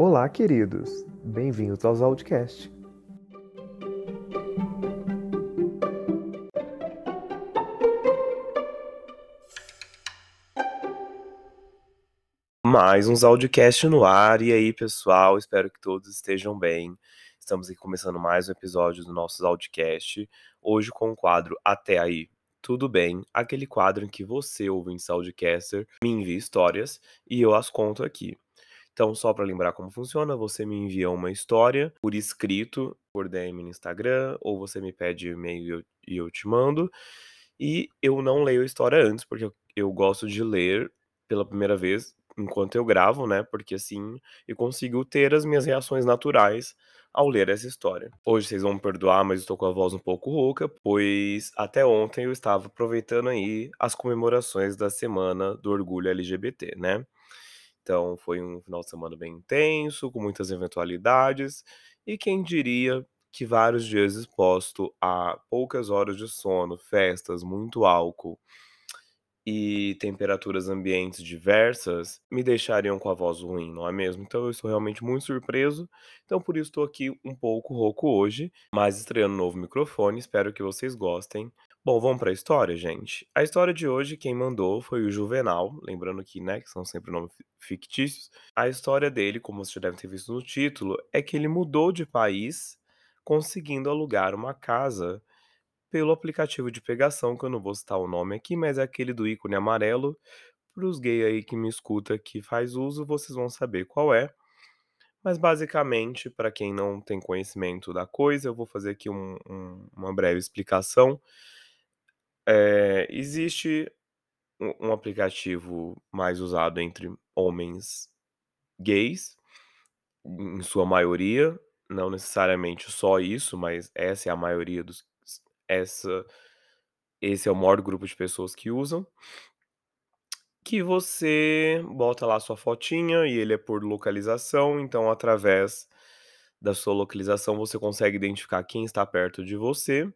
Olá, queridos! Bem-vindos aos Outcast. Mais uns Audicast no ar. E aí, pessoal? Espero que todos estejam bem. Estamos aqui começando mais um episódio do nosso Audicast. Hoje com o quadro Até Aí. Tudo bem? Aquele quadro em que você, ouvinte Audcaster, me envia histórias e eu as conto aqui. Então, só para lembrar como funciona, você me envia uma história por escrito, por DM no Instagram, ou você me pede e-mail e eu te mando. E eu não leio a história antes, porque eu, gosto de ler pela primeira vez enquanto eu gravo, né? Porque assim eu consigo ter as minhas reações naturais ao ler essa história. Hoje vocês vão me perdoar, mas estou com a voz um pouco rouca, pois até ontem eu estava aproveitando aí as comemorações da semana do orgulho LGBT, né? Então foi um final de semana bem intenso, com muitas eventualidades, e quem diria que vários dias exposto a poucas horas de sono, festas, muito álcool e temperaturas ambientes diversas me deixariam com a voz ruim, não é mesmo? Então eu estou realmente muito surpreso. Então por isso estou aqui um pouco rouco hoje, mas estreando um novo microfone, espero que vocês gostem. Bom, vamos para a história, gente. A história de hoje quem mandou foi o Juvenal, lembrando que, né, que são sempre nomes fictícios. A história dele, como vocês já devem ter visto no título, é que ele mudou de país conseguindo alugar uma casa pelo aplicativo de pegação, que eu não vou citar o nome aqui, mas é aquele do ícone amarelo. Para os gays aí que me escuta que faz uso, vocês vão saber qual é. Mas basicamente, para quem não tem conhecimento da coisa, eu vou fazer aqui um, um, uma breve explicação. É, existe um, um aplicativo mais usado entre homens gays, em sua maioria, não necessariamente só isso, mas essa é a maioria dos essa esse é o maior grupo de pessoas que usam. Que você bota lá sua fotinha e ele é por localização, então através da sua localização você consegue identificar quem está perto de você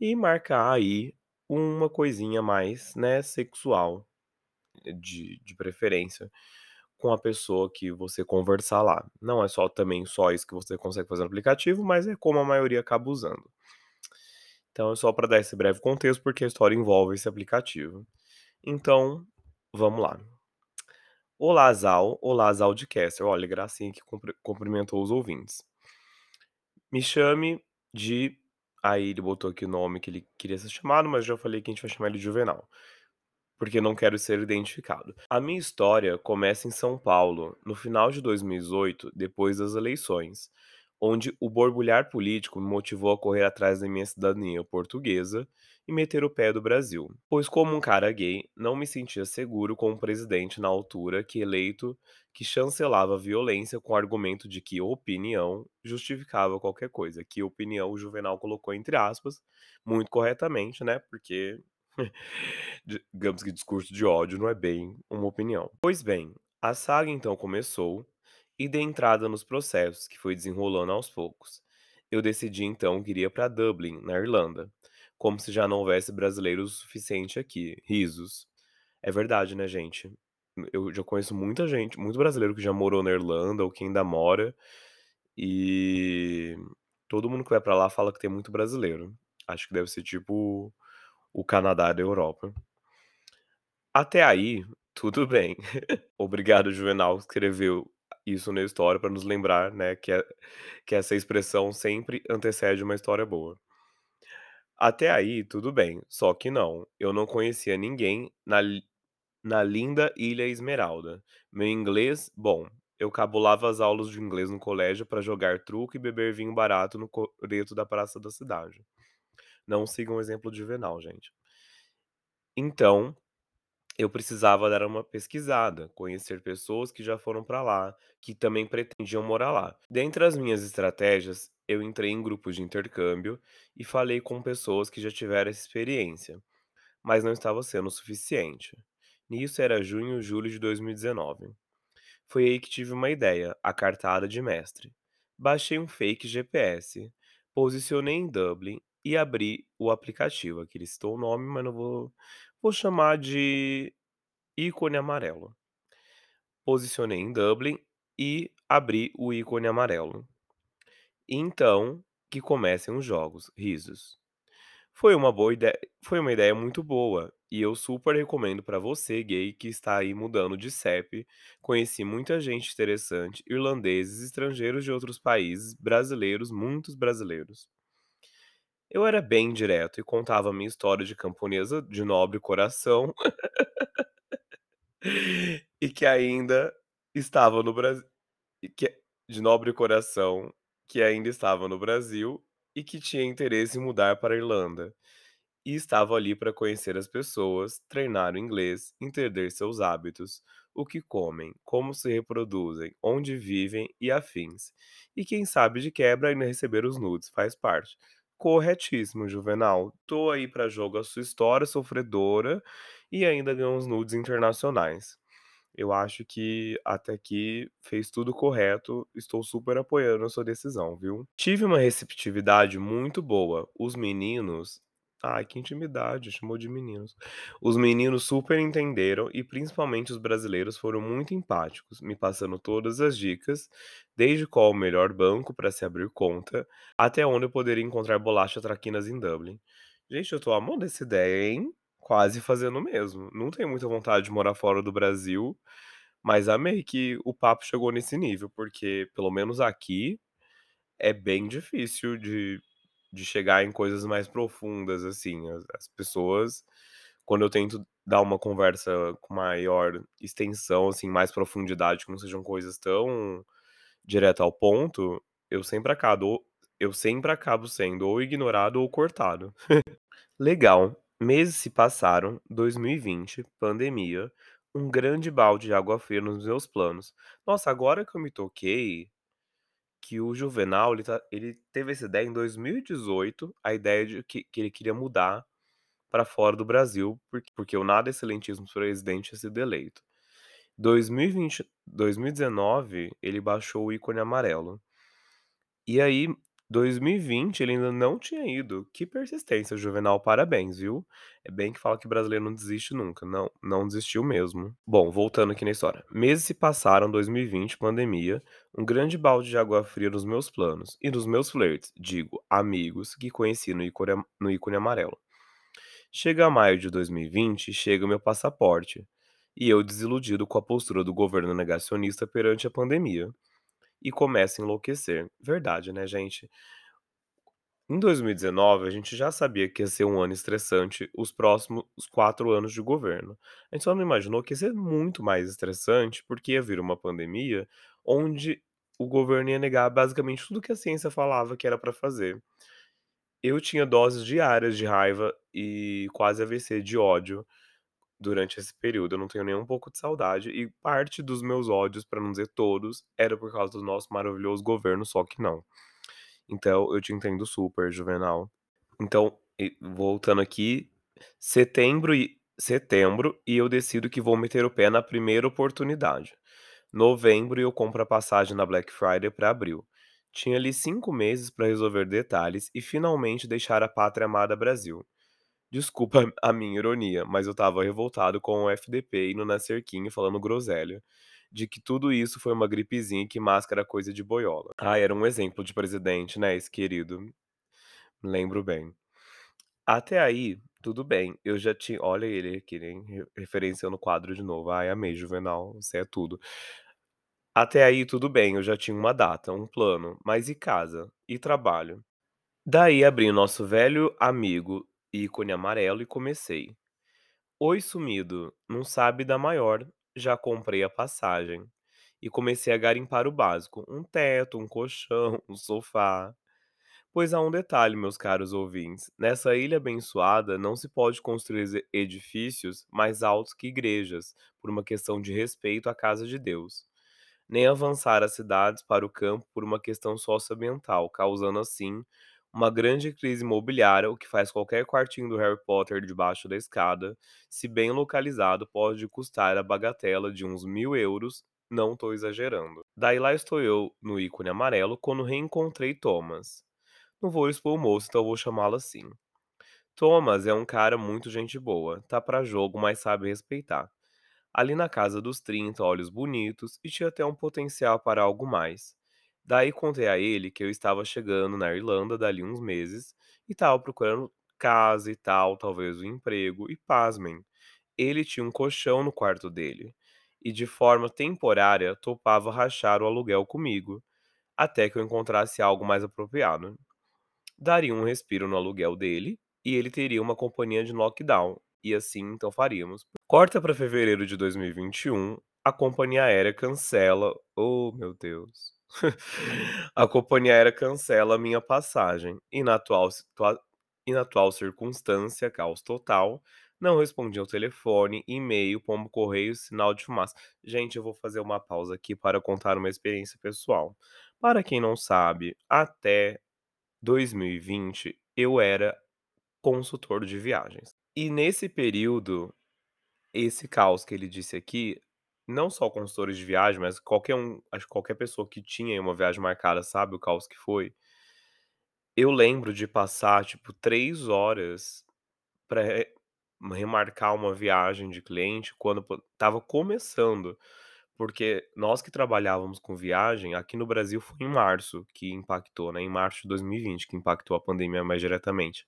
e marcar aí uma coisinha mais, né, sexual, de, de preferência, com a pessoa que você conversar lá. Não é só também só isso que você consegue fazer no aplicativo, mas é como a maioria acaba usando. Então, é só para dar esse breve contexto, porque a história envolve esse aplicativo. Então, vamos lá. Olá, Zal. Olá, Zal de Caster. Olha, gracinha que cumprimentou os ouvintes. Me chame de. Aí ele botou aqui o nome que ele queria ser chamado, mas já falei que a gente vai chamar ele de Juvenal. Porque não quero ser identificado. A minha história começa em São Paulo, no final de 2018, depois das eleições onde o borbulhar político me motivou a correr atrás da minha cidadania portuguesa e meter o pé do Brasil. Pois, como um cara gay, não me sentia seguro com um presidente na altura que eleito que chancelava a violência com o argumento de que opinião justificava qualquer coisa. Que opinião o Juvenal colocou entre aspas, muito corretamente, né? Porque digamos que discurso de ódio não é bem uma opinião. Pois bem, a saga então começou e dei entrada nos processos, que foi desenrolando aos poucos. Eu decidi então que iria para Dublin, na Irlanda, como se já não houvesse brasileiros o suficiente aqui. Risos. É verdade, né, gente? Eu já conheço muita gente, muito brasileiro que já morou na Irlanda ou que ainda mora, e todo mundo que vai para lá fala que tem muito brasileiro. Acho que deve ser tipo o Canadá da Europa. Até aí, tudo bem. Obrigado, Juvenal, que escreveu isso na história para nos lembrar, né, que, é, que essa expressão sempre antecede uma história boa. Até aí, tudo bem, só que não. Eu não conhecia ninguém na, na linda Ilha Esmeralda. Meu inglês, bom, eu cabulava as aulas de inglês no colégio para jogar truco e beber vinho barato no coreto da praça da cidade. Não sigam o exemplo de Juvenal, gente. Então, eu precisava dar uma pesquisada, conhecer pessoas que já foram para lá, que também pretendiam morar lá. Dentre as minhas estratégias, eu entrei em grupos de intercâmbio e falei com pessoas que já tiveram essa experiência, mas não estava sendo o suficiente. Nisso era junho, julho de 2019. Foi aí que tive uma ideia, a cartada de mestre. Baixei um fake GPS, posicionei em Dublin e abri o aplicativo. Aqui ele citou o nome, mas não vou Vou chamar de ícone amarelo. Posicionei em Dublin e abri o ícone amarelo. Então, que comecem os jogos, risos. Foi uma boa ideia foi uma ideia muito boa, e eu super recomendo pra você gay que está aí mudando de CEP. Conheci muita gente interessante, irlandeses, estrangeiros de outros países, brasileiros, muitos brasileiros. Eu era bem direto e contava minha história de camponesa de nobre coração e que ainda estava no Brasil que de nobre coração, que ainda estava no Brasil e que tinha interesse em mudar para a Irlanda. E estava ali para conhecer as pessoas, treinar o inglês, entender seus hábitos, o que comem, como se reproduzem, onde vivem e afins. E quem sabe de quebra ainda receber os nudes, faz parte. Corretíssimo, Juvenal. Tô aí para jogo a sua história sofredora e ainda ganhou uns nudes internacionais. Eu acho que até aqui fez tudo correto, estou super apoiando a sua decisão, viu. Tive uma receptividade muito boa, os meninos ai que intimidade, chamou de meninos. Os meninos super entenderam e principalmente os brasileiros foram muito empáticos, me passando todas as dicas, desde qual o melhor banco para se abrir conta, até onde eu poderia encontrar bolacha traquinas em Dublin. Gente, eu tô amando essa ideia, hein. Quase fazendo o mesmo. Não tenho muita vontade de morar fora do Brasil, mas amei que o papo chegou nesse nível, porque pelo menos aqui, é bem difícil de de chegar em coisas mais profundas, assim. As as pessoas, quando eu tento dar uma conversa com maior extensão, assim, mais profundidade, que não sejam coisas tão direto ao ponto, eu sempre acabo eu sempre acabo sendo ou ignorado ou cortado. Legal. Meses se passaram, 2020, pandemia, um grande balde de água fria nos meus planos. Nossa, agora que eu me toquei que o Juvenal, ele tá ele teve essa ideia em 2018, a ideia de que que ele queria mudar pra fora do Brasil, por porque o nada excelentíssimo presidente tinha sido eleito. 2020 2019, ele baixou o ícone amarelo. E aí, 2020 ele ainda não tinha ido. Que persistência, Juvenal, parabéns, viu. É bem que fala que brasileiro não desiste nunca. Não, não desistiu mesmo. Bom, voltando aqui na história. Meses se passaram, 2020, pandemia, um grande balde de água fria nos meus planos e nos meus flertes, digo, amigos que conheci no ícone no ícone amarelo. Chega maio de 2020, chega o meu passaporte, e eu desiludido com a postura do governo negacionista perante a pandemia, e começo a enlouquecer. Verdade, né, gente. Em 2019, a gente já sabia que ia ser um ano estressante os próximos 4 anos de governo. A gente só não imaginou que ia ser muito mais estressante, porque ia vir uma pandemia onde o governo ia negar basicamente tudo que a ciência falava que era pra fazer. Eu tinha doses diárias de raiva e quase AVC de ódio durante esse período. Eu não tenho nem um pouco de saudade e parte dos meus ódios, pra não dizer todos, era por causa do nosso maravilhoso governo, só que não. Então eu te entendo super, Juvenal. Então, voltando aqui, setembro e setembro e eu decido que vou meter o pé na primeira oportunidade. Novembro eu compro a passagem na Black Friday pra abril. Tinha ali 5 meses pra resolver detalhes e finalmente deixar a pátria amada Brasil. Desculpa a minha ironia, mas eu estava revoltado com o FDP indo na cerquinha falando groselha, de que tudo isso foi uma gripezinha que máscara é coisa de boiola. Ai, era um exemplo de presidente, né, esse querido. Lembro bem. Até aí, tudo bem, eu já tinha olha ele aqui, re referenciando o quadro de novo. Ai, amei, Juvenal, você é tudo. Até aí tudo bem, eu já tinha uma data, um plano, mas e casa? E trabalho? Daí abri o nosso velho amigo, ícone amarelo e comecei: "Oi sumido, não sabe da maior, já comprei a passagem". E comecei a garimpar o básico, um teto, um colchão, um sofá. Pois há um detalhe, meus caros ouvintes, nessa ilha abençoada não se pode construir edifícios mais altos que igrejas, por uma questão de respeito à casa de Deus, nem avançar as cidades para o campo por uma questão socioambiental, causando assim uma grande crise imobiliária, o que faz qualquer quartinho do Harry Potter debaixo da escada, se bem localizado, pode custar a bagatela de uns 1000€, não tô exagerando. Daí lá estou eu, no ícone amarelo, quando reencontrei Thomas. Não vou expor o moço, então vou chamá-lo assim. Thomas é um cara muito gente boa, tá pra jogo, mas sabe respeitar. Ali na casa dos 30, olhos bonitos e tinha até um potencial para algo mais. Daí contei a ele que eu estava chegando na Irlanda dali uns meses e estava procurando casa e tal, talvez um emprego, e pasmem, ele tinha um colchão no quarto dele e de forma temporária topava rachar o aluguel comigo, até que eu encontrasse algo mais apropriado. Daria um respiro no aluguel dele e ele teria uma companhia de lockdown, e assim então faríamos. Corta para fevereiro de 2021, a companhia aérea cancela oh meu Deus. A companhia aérea cancela minha passagem e na atual e na atual circunstância, caos total, não respondi ao telefone, e-mail, pombo-correio, sinal de fumaça. Gente, eu vou fazer uma pausa aqui para contar uma experiência pessoal. Para quem não sabe, até 2020 eu era consultor de viagens. E nesse período, esse caos que ele disse aqui, não só consultores de viagem, mas qualquer um, acho que qualquer pessoa que tinha uma viagem marcada sabe o caos que foi. Eu lembro de passar, tipo, 3 horas para remarcar uma viagem de cliente quando estava começando, porque nós que trabalhávamos com viagem, aqui no Brasil foi em março que impactou, né, em março de 2020 que impactou a pandemia mais diretamente.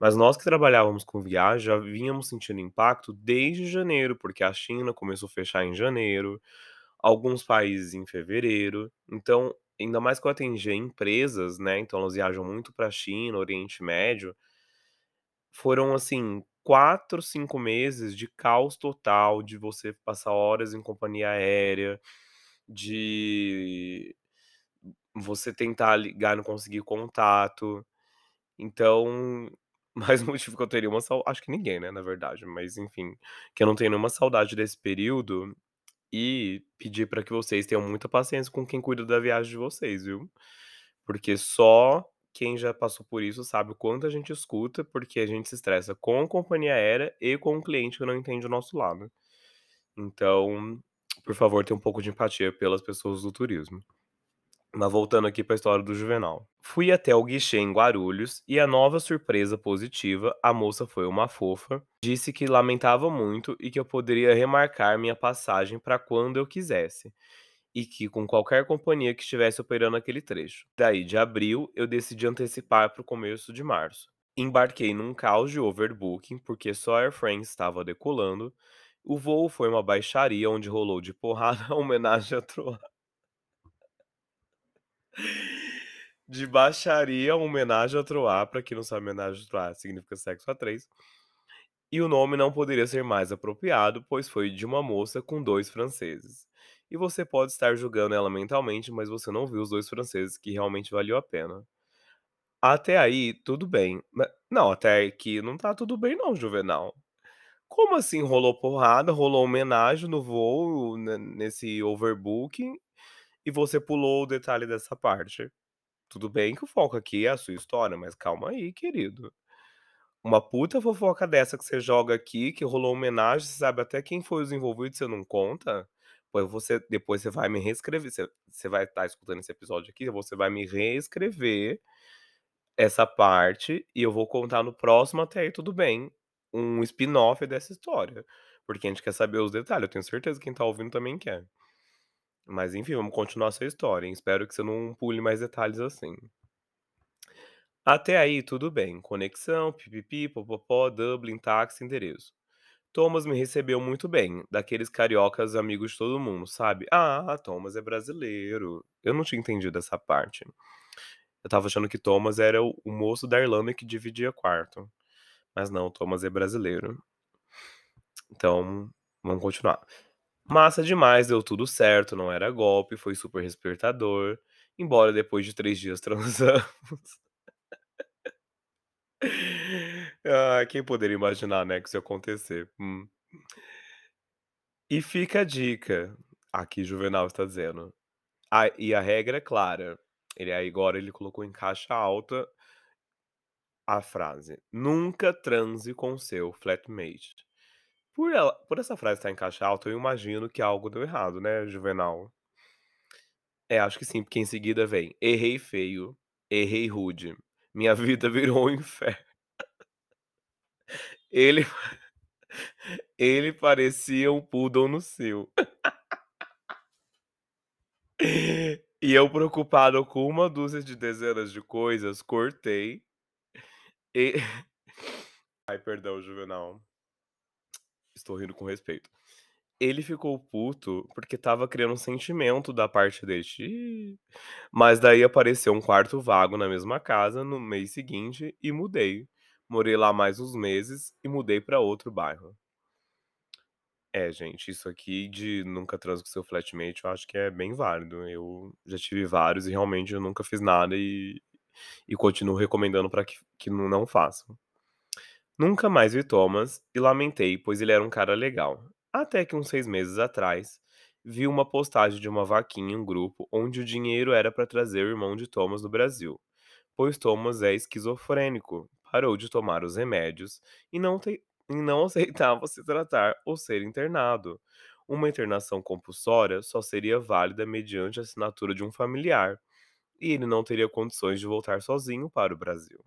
Mas nós que trabalhávamos com viagem já vínhamos sentindo impacto desde janeiro, porque a China começou a fechar em janeiro, alguns países em fevereiro. Então, ainda mais que eu atendia empresas, né, então elas viajam muito pra China, Oriente Médio, foram assim 4, 5 meses de caos total, de você passar horas em companhia aérea, de você tentar ligar não conseguir contato. Então, mais motivo que eu teria uma sau acho que ninguém, né, na verdade, mas enfim, que eu não tenho nenhuma saudade desse período e pedir para que vocês tenham muita paciência com quem cuida da viagem de vocês, viu. Porque só quem já passou por isso sabe o quanto a gente escuta, porque a gente se estressa com a companhia aérea e com o cliente que não entende o nosso lado. Então, por favor, tenha um pouco de empatia pelas pessoas do turismo. Mas voltando aqui para a história do Juvenal. Fui até o guichê em Guarulhos e a nova surpresa positiva, a moça foi uma fofa, disse que lamentava muito e que eu poderia remarcar minha passagem para quando eu quisesse, e que com qualquer companhia que estivesse operando aquele trecho. Daí de abril, eu decidi antecipar para o começo de março. Embarquei num caos de overbooking, porque só Air France estava decolando. O voo foi uma baixaria onde rolou de porrada a homenagem a Troa. De baixaria, homenagem a Troá, pra quem não sabe, homenagem a Troá significa sexo a 3. E o nome não poderia ser mais apropriado, pois foi de uma moça com dois franceses. E você pode estar julgando ela mentalmente, mas você não viu os dois franceses, que realmente valeu a pena. Até aí, tudo bem. Não, até aqui não tá tudo bem não, Juvenal. Como assim rolou porrada, rolou homenagem no voo, ne nesse overbooking, e você pulou o detalhe dessa parte? Tudo bem que o foco aqui é a sua história, mas calma aí, querido. Uma puta fofoca dessa que você joga aqui, que rolou homenagem, você sabe até quem foi os envolvidos, você não conta? Pois você depois você vai me reescrever, você você vai estar escutando esse episódio aqui, você vai me reescrever essa parte e eu vou contar no próximo até aí tudo bem, um spin-off dessa história, porque a gente quer saber os detalhes, eu tenho certeza que quem tá ouvindo também quer. Mas enfim, vamos continuar essa história, hein, espero que você não pule mais detalhes assim. Até aí tudo bem, conexão, pi-pi-pi, pó-pó-pó, Dublin, táxi, endereço. Thomas me recebeu muito bem, daqueles cariocas amigos de todo mundo, sabe. "Ah, Thomas é brasileiro". Eu não tinha entendido essa parte. Eu estava achando que Thomas era o o moço da Irlanda que dividia quarto, mas não, Thomas é brasileiro. Então, vamos continuar. Massa demais, deu tudo certo, não era golpe, foi super respeitador, embora depois de 3 dias transamos. Ai, quem poderia imaginar, né, que isso ia acontecer? Hum. E fica a dica, aqui Juvenal está dizendo. Ah, e a regra é clara, ele agora ele colocou em caixa alta a frase: "Nunca transe com seu flatmate". Por ela por essa frase estar em caixa alta, eu imagino que algo deu errado, né, Juvenal? É, acho que sim, porque em seguida vem: "Errei feio, errei rude, minha vida virou um inferno". Ele Ele parecia um poodle no cio. E eu preocupado com uma dúzia de dezenas de coisas, cortei. E ai, perdão, Juvenal. Estou rindo com respeito. Ele ficou puto, porque estava criando um sentimento da parte dele. Mas daí apareceu um quarto vago na mesma casa no mês seguinte e mudei. Morei lá mais uns meses e mudei para outro bairro. É, gente, isso aqui de nunca transo com seu flatmate, eu acho que é bem válido. Eu já tive vários e realmente eu nunca fiz nada e e continuo recomendando para que que não façam. Nunca mais vi Thomas e lamentei, pois ele era um cara legal. Até que uns 6 meses atrás, vi uma postagem de uma vaquinha em um grupo onde o dinheiro era para trazer o irmão de Thomas do Brasil, pois Thomas é esquizofrênico, parou de tomar os remédios e não, te- e não aceitava se tratar ou ser internado. Uma internação compulsória só seria válida mediante a assinatura de um familiar, e ele não teria condições de voltar sozinho para o Brasil.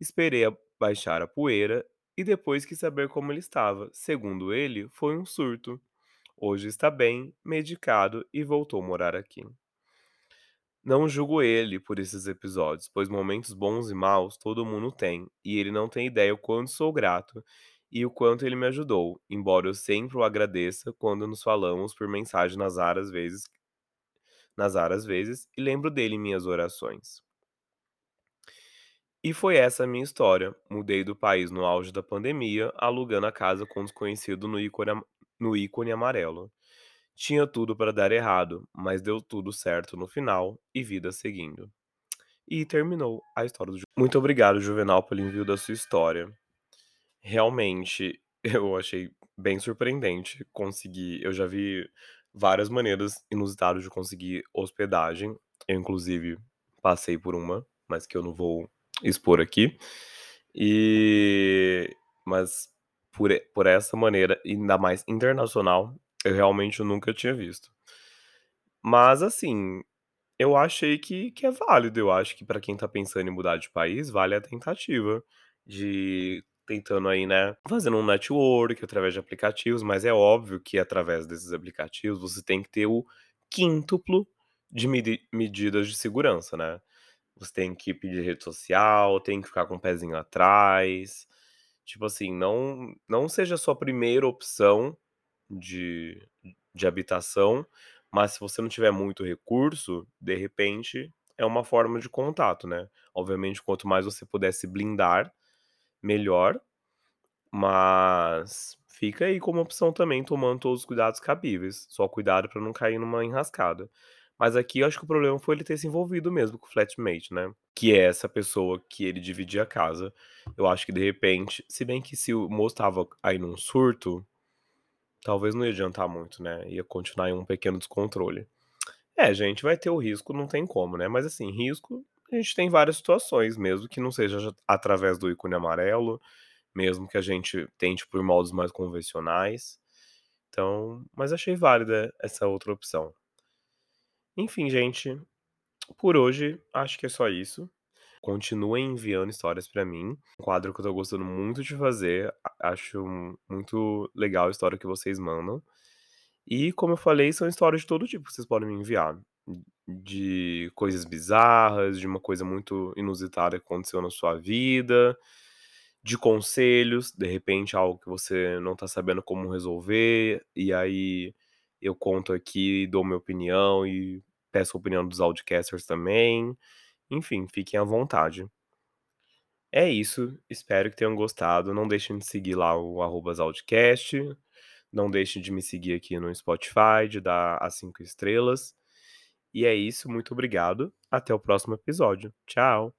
Esperei a baixar a poeira e depois quis saber como ele estava. Segundo ele, foi um surto. Hoje está bem, medicado e voltou a morar aqui. Não julgo ele por esses episódios, pois momentos bons e maus todo mundo tem, e ele não tem ideia o quanto sou grato e o quanto ele me ajudou, embora eu sempre o agradeça quando nos falamos por mensagem nas raras vezes, nas raras vezes e lembro dele em minhas orações. E foi essa a minha história. Mudei do país no auge da pandemia, alugando a casa com um desconhecido no ícone, no ícone amarelo. Tinha tudo para dar errado, mas deu tudo certo no final e vida seguindo. E terminou a história do Ju. Muito obrigado, Juvenal, pelo envio da sua história. Realmente, eu achei bem surpreendente conseguir. Eu já vi várias maneiras inusitadas de conseguir hospedagem. Eu, inclusive, passei por uma, mas que eu não vou expor aqui. E. Mas por, por essa maneira, ainda mais internacional, eu realmente nunca tinha visto. Mas, assim, eu achei que que é válido, eu acho que pra quem tá pensando em mudar de país, vale a tentativa de tentando aí, né, fazendo um network através de aplicativos, mas é óbvio que através desses aplicativos você tem que ter o quíntuplo de medi medidas de segurança, né. Você tem que pedir rede social, tem que ficar com o pezinho atrás, tipo assim, não não seja a sua primeira opção de de habitação, mas se você não tiver muito recurso, de repente, é uma forma de contato, né. Obviamente, quanto mais você puder se blindar, melhor, mas fica aí como opção também, tomando todos os cuidados cabíveis. Só cuidado pra não cair numa enrascada. Mas aqui eu acho que o problema foi ele ter se envolvido mesmo com o flatmate, né, que é essa pessoa que ele dividia a casa. Eu acho que de repente se bem que se o moço estava aí num surto, talvez não ia adiantar muito, né, ia continuar em um pequeno descontrole. É, gente, vai ter o risco, não tem como, né, mas assim, risco, a gente tem várias situações, mesmo que não seja através do ícone amarelo, mesmo que a gente tente por modos mais convencionais. Então, mas achei válida essa outra opção. Enfim, gente, por hoje acho que é só isso. Continuem enviando histórias pra mim, um quadro que eu tô gostando muito de fazer, acho muito legal a história que vocês mandam. E como eu falei, são histórias de todo tipo que vocês podem me enviar. De coisas bizarras, de uma coisa muito inusitada que aconteceu na sua vida, de conselhos, de repente algo que você não tá sabendo como resolver, e aí eu conto aqui, dou minha opinião e peço a opinião dos audiocasters também. Enfim, fiquem à vontade. É isso, espero que tenham gostado. Não deixem de seguir lá o arroba Não deixem de me seguir aqui no Spotify, de dar as cinco estrelas. E é isso, muito obrigado. Até o próximo episódio. Tchau!